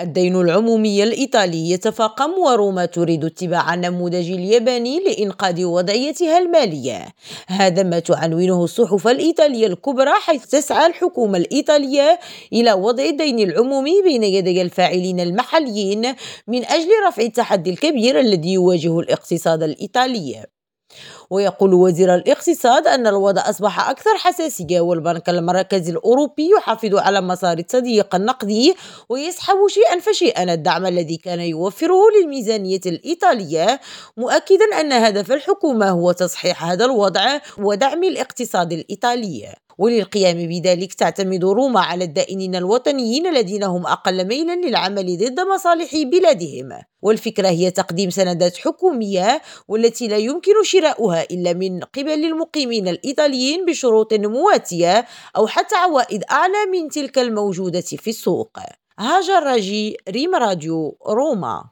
الدين العمومي الإيطالي يتفاقم وروما تريد اتباع النموذج الياباني لإنقاذ وضعيتها المالية. هذا ما تعنونه الصحف الإيطالية الكبرى حيث تسعى الحكومة الإيطالية إلى وضع الدين العمومي بين يدي الفاعلين المحليين من أجل رفع التحدي الكبير الذي يواجه الاقتصاد الإيطالي. ويقول وزير الاقتصاد أن الوضع أصبح أكثر حساسية والبنك المركزي الأوروبي يحافظ على مسار التضييق النقدي ويسحب شيئا فشيئا الدعم الذي كان يوفره للميزانية الإيطالية مؤكدا أن هدف الحكومة هو تصحيح هذا الوضع ودعم الاقتصاد الإيطالي. وللقيام بذلك تعتمد روما على الدائنين الوطنيين الذين هم أقل ميلا للعمل ضد مصالح بلادهم. والفكرة هي تقديم سندات حكومية والتي لا يمكن شراؤها إلا من قبل المقيمين الإيطاليين بشروط مواتية أو حتى عوائد أعلى من تلك الموجودة في السوق. هاجر راجي ريم راديو روما.